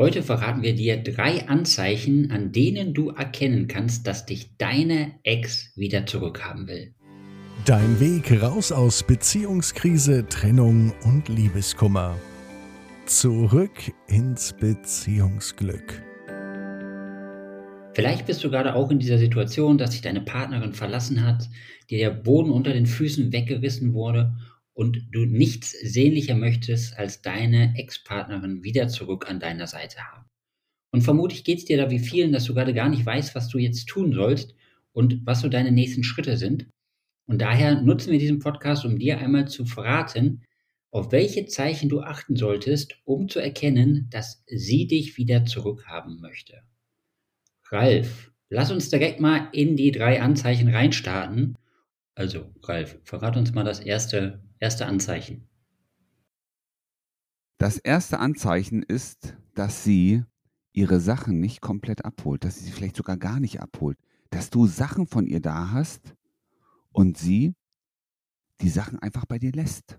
Heute verraten wir dir drei Anzeichen, an denen du erkennen kannst, dass dich deine Ex wieder zurückhaben will. Dein Weg raus aus Beziehungskrise, Trennung und Liebeskummer. Zurück ins Beziehungsglück. Vielleicht bist du gerade auch in dieser Situation, dass sich deine Partnerin verlassen hat, dir der Boden unter den Füßen weggerissen wurde und du nichts sehnlicher möchtest, als deine Ex-Partnerin wieder zurück an deiner Seite haben. Und vermutlich geht es dir da wie vielen, dass du gerade gar nicht weißt, was du jetzt tun sollst und was so deine nächsten Schritte sind. Und daher nutzen wir diesen Podcast, um dir einmal zu verraten, auf welche Zeichen du achten solltest, um zu erkennen, dass sie dich wieder zurückhaben möchte. Ralf, lass uns direkt mal in die drei Anzeichen reinstarten. Also, Ralf, verrat uns mal das erste erste Anzeichen? Das erste Anzeichen ist, dass sie ihre Sachen nicht komplett abholt, dass sie sie vielleicht sogar gar nicht abholt, dass du Sachen von ihr da hast und sie die Sachen einfach bei dir lässt.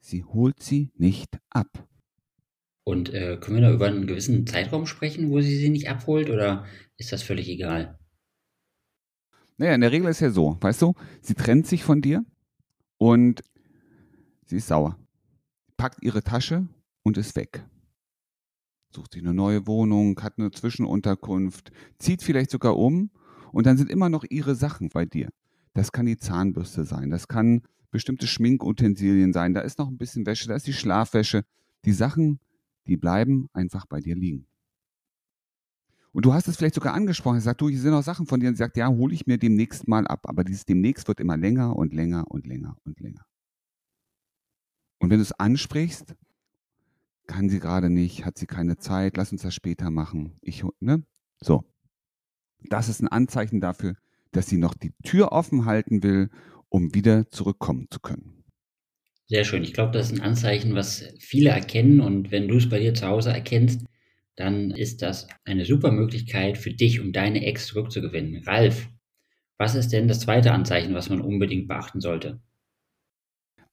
Sie holt sie nicht ab. Und äh, können wir da über einen gewissen Zeitraum sprechen, wo sie sie nicht abholt oder ist das völlig egal? Naja, in der Regel ist ja so, weißt du, sie trennt sich von dir und Sie ist sauer. Packt ihre Tasche und ist weg. Sucht sich eine neue Wohnung, hat eine Zwischenunterkunft, zieht vielleicht sogar um und dann sind immer noch ihre Sachen bei dir. Das kann die Zahnbürste sein, das kann bestimmte Schminkutensilien sein, da ist noch ein bisschen Wäsche, da ist die Schlafwäsche. Die Sachen, die bleiben einfach bei dir liegen. Und du hast es vielleicht sogar angesprochen, sagt, du, hier sind noch Sachen von dir und sie sagt, ja, hole ich mir demnächst mal ab. Aber dieses demnächst wird immer länger und länger und länger und länger. Und wenn du es ansprichst, kann sie gerade nicht, hat sie keine Zeit, lass uns das später machen. Ich, ne? So. Das ist ein Anzeichen dafür, dass sie noch die Tür offen halten will, um wieder zurückkommen zu können. Sehr schön. Ich glaube, das ist ein Anzeichen, was viele erkennen. Und wenn du es bei dir zu Hause erkennst, dann ist das eine super Möglichkeit für dich, um deine Ex zurückzugewinnen. Ralf, was ist denn das zweite Anzeichen, was man unbedingt beachten sollte?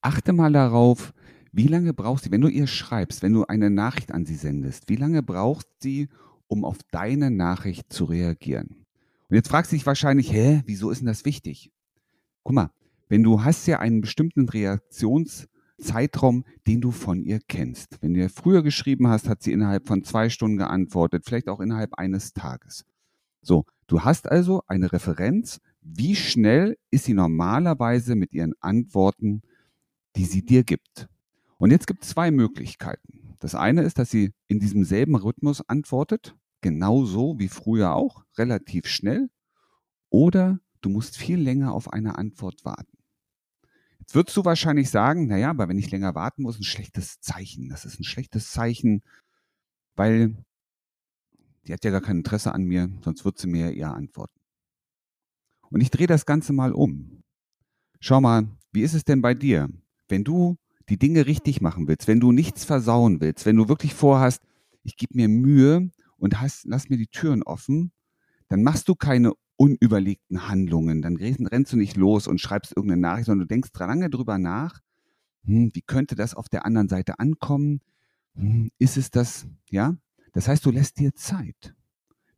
Achte mal darauf, wie lange braucht sie, wenn du ihr schreibst, wenn du eine Nachricht an sie sendest, wie lange braucht sie, um auf deine Nachricht zu reagieren? Und jetzt fragst du dich wahrscheinlich, hä, wieso ist denn das wichtig? Guck mal, wenn du hast ja einen bestimmten Reaktionszeitraum, den du von ihr kennst. Wenn du ihr früher geschrieben hast, hat sie innerhalb von zwei Stunden geantwortet, vielleicht auch innerhalb eines Tages. So, du hast also eine Referenz, wie schnell ist sie normalerweise mit ihren Antworten, die sie dir gibt. Und jetzt gibt es zwei Möglichkeiten. Das eine ist, dass sie in diesem selben Rhythmus antwortet, genauso wie früher auch, relativ schnell. Oder du musst viel länger auf eine Antwort warten. Jetzt würdest du wahrscheinlich sagen, naja, aber wenn ich länger warten muss, ein schlechtes Zeichen. Das ist ein schlechtes Zeichen, weil die hat ja gar kein Interesse an mir, sonst wird sie mir eher antworten. Und ich drehe das Ganze mal um. Schau mal, wie ist es denn bei dir? Wenn du die Dinge richtig machen willst, wenn du nichts versauen willst, wenn du wirklich vorhast, ich gebe mir Mühe und hast, lass mir die Türen offen, dann machst du keine unüberlegten Handlungen. Dann rennst du nicht los und schreibst irgendeine Nachricht, sondern du denkst lange drüber nach, hm, wie könnte das auf der anderen Seite ankommen? Hm, ist es das, ja? Das heißt, du lässt dir Zeit.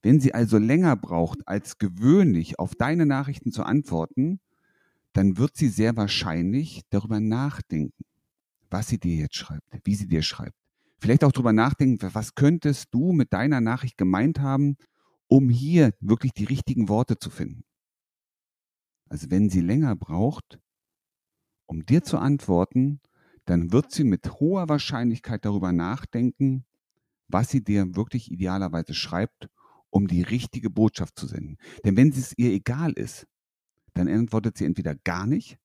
Wenn sie also länger braucht als gewöhnlich auf deine Nachrichten zu antworten, dann wird sie sehr wahrscheinlich darüber nachdenken was sie dir jetzt schreibt, wie sie dir schreibt. Vielleicht auch drüber nachdenken, was könntest du mit deiner Nachricht gemeint haben, um hier wirklich die richtigen Worte zu finden. Also wenn sie länger braucht, um dir zu antworten, dann wird sie mit hoher Wahrscheinlichkeit darüber nachdenken, was sie dir wirklich idealerweise schreibt, um die richtige Botschaft zu senden. Denn wenn es ihr egal ist, dann antwortet sie entweder gar nicht,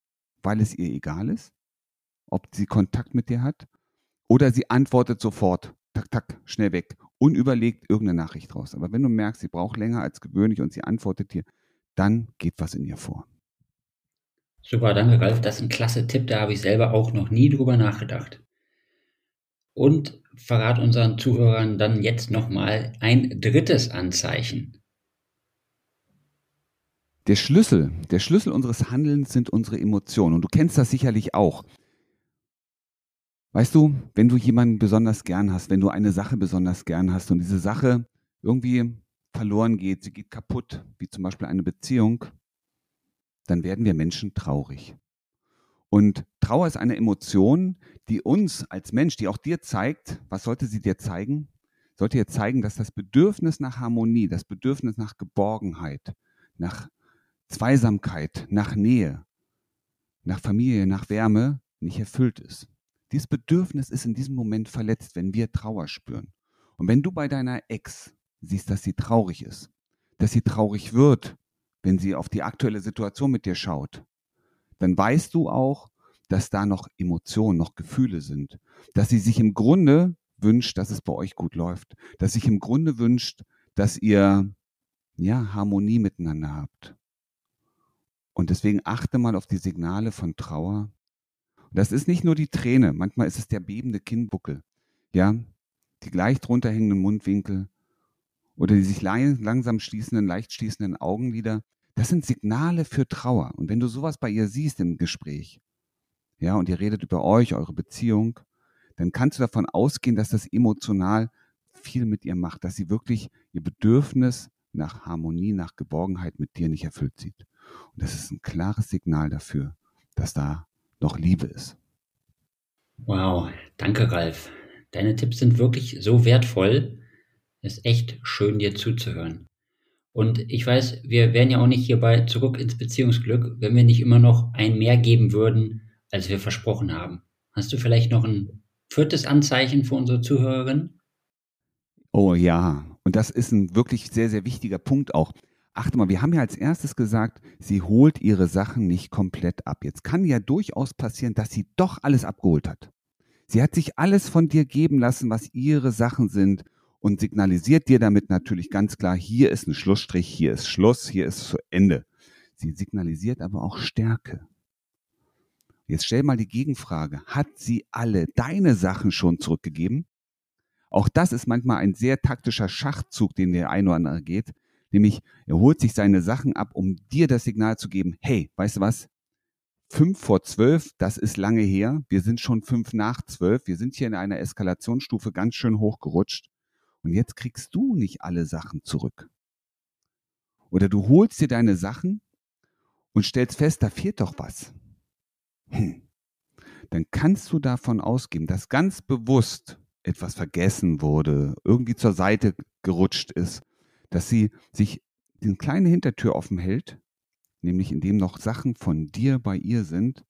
weil es ihr egal ist, ob sie Kontakt mit dir hat, oder sie antwortet sofort, tak, tak, schnell weg, unüberlegt irgendeine Nachricht raus. Aber wenn du merkst, sie braucht länger als gewöhnlich und sie antwortet dir, dann geht was in ihr vor. Super, danke Ralf. Das ist ein klasse Tipp, da habe ich selber auch noch nie drüber nachgedacht. Und verrat unseren Zuhörern dann jetzt nochmal ein drittes Anzeichen. Der Schlüssel, der Schlüssel unseres Handelns sind unsere Emotionen. Und du kennst das sicherlich auch. Weißt du, wenn du jemanden besonders gern hast, wenn du eine Sache besonders gern hast und diese Sache irgendwie verloren geht, sie geht kaputt, wie zum Beispiel eine Beziehung, dann werden wir Menschen traurig. Und Trauer ist eine Emotion, die uns als Mensch, die auch dir zeigt, was sollte sie dir zeigen? Sollte dir zeigen, dass das Bedürfnis nach Harmonie, das Bedürfnis nach Geborgenheit, nach Zweisamkeit, nach Nähe, nach Familie, nach Wärme nicht erfüllt ist. Dieses Bedürfnis ist in diesem Moment verletzt, wenn wir Trauer spüren. Und wenn du bei deiner Ex siehst, dass sie traurig ist, dass sie traurig wird, wenn sie auf die aktuelle Situation mit dir schaut, dann weißt du auch, dass da noch Emotionen, noch Gefühle sind, dass sie sich im Grunde wünscht, dass es bei euch gut läuft, dass sich im Grunde wünscht, dass ihr ja Harmonie miteinander habt. Und deswegen achte mal auf die Signale von Trauer. Das ist nicht nur die Träne, manchmal ist es der bebende Kinnbuckel, ja, die gleich drunter hängenden Mundwinkel oder die sich langsam schließenden, leicht schließenden Augenlider. Das sind Signale für Trauer. Und wenn du sowas bei ihr siehst im Gespräch, ja, und ihr redet über euch, eure Beziehung, dann kannst du davon ausgehen, dass das emotional viel mit ihr macht, dass sie wirklich ihr Bedürfnis nach Harmonie, nach Geborgenheit mit dir nicht erfüllt sieht. Und das ist ein klares Signal dafür, dass da noch Liebe ist. Wow, danke Ralf. Deine Tipps sind wirklich so wertvoll. Es ist echt schön, dir zuzuhören. Und ich weiß, wir wären ja auch nicht hierbei zurück ins Beziehungsglück, wenn wir nicht immer noch ein mehr geben würden, als wir versprochen haben. Hast du vielleicht noch ein viertes Anzeichen für unsere Zuhörerin? Oh ja, und das ist ein wirklich sehr, sehr wichtiger Punkt auch achte mal, wir haben ja als erstes gesagt, sie holt ihre Sachen nicht komplett ab. Jetzt kann ja durchaus passieren, dass sie doch alles abgeholt hat. Sie hat sich alles von dir geben lassen, was ihre Sachen sind und signalisiert dir damit natürlich ganz klar, hier ist ein Schlussstrich, hier ist Schluss, hier ist zu Ende. Sie signalisiert aber auch Stärke. Jetzt stell mal die Gegenfrage. Hat sie alle deine Sachen schon zurückgegeben? Auch das ist manchmal ein sehr taktischer Schachzug, den der ein oder andere geht. Nämlich, er holt sich seine Sachen ab, um dir das Signal zu geben, hey, weißt du was? Fünf vor zwölf, das ist lange her. Wir sind schon fünf nach zwölf. Wir sind hier in einer Eskalationsstufe ganz schön hochgerutscht. Und jetzt kriegst du nicht alle Sachen zurück. Oder du holst dir deine Sachen und stellst fest, da fehlt doch was. Hm. Dann kannst du davon ausgehen, dass ganz bewusst etwas vergessen wurde, irgendwie zur Seite gerutscht ist dass sie sich eine kleine Hintertür offen hält, nämlich indem noch Sachen von dir bei ihr sind,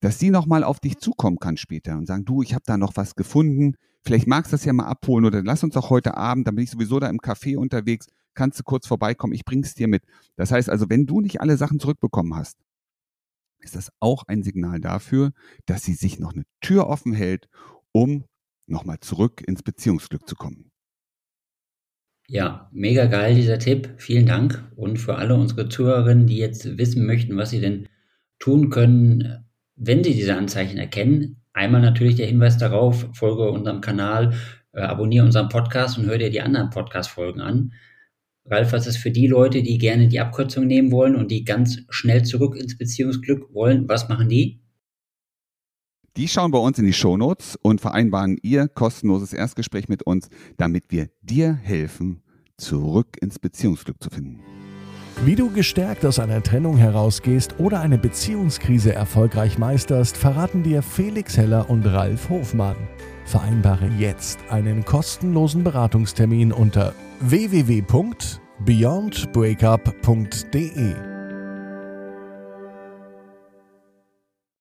dass sie nochmal auf dich zukommen kann später und sagen, du, ich habe da noch was gefunden, vielleicht magst du das ja mal abholen oder lass uns auch heute Abend, dann bin ich sowieso da im Café unterwegs, kannst du kurz vorbeikommen, ich bring's dir mit. Das heißt also, wenn du nicht alle Sachen zurückbekommen hast, ist das auch ein Signal dafür, dass sie sich noch eine Tür offen hält, um nochmal zurück ins Beziehungsglück zu kommen. Ja, mega geil dieser Tipp. Vielen Dank. Und für alle unsere Zuhörerinnen, die jetzt wissen möchten, was sie denn tun können, wenn sie diese Anzeichen erkennen, einmal natürlich der Hinweis darauf, folge unserem Kanal, äh, abonniere unseren Podcast und hör dir die anderen Podcast-Folgen an. Ralf, was ist für die Leute, die gerne die Abkürzung nehmen wollen und die ganz schnell zurück ins Beziehungsglück wollen? Was machen die? Die schauen bei uns in die Shownotes und vereinbaren ihr kostenloses Erstgespräch mit uns, damit wir dir helfen, zurück ins Beziehungsglück zu finden. Wie du gestärkt aus einer Trennung herausgehst oder eine Beziehungskrise erfolgreich meisterst, verraten dir Felix Heller und Ralf Hofmann. Vereinbare jetzt einen kostenlosen Beratungstermin unter www.beyondbreakup.de.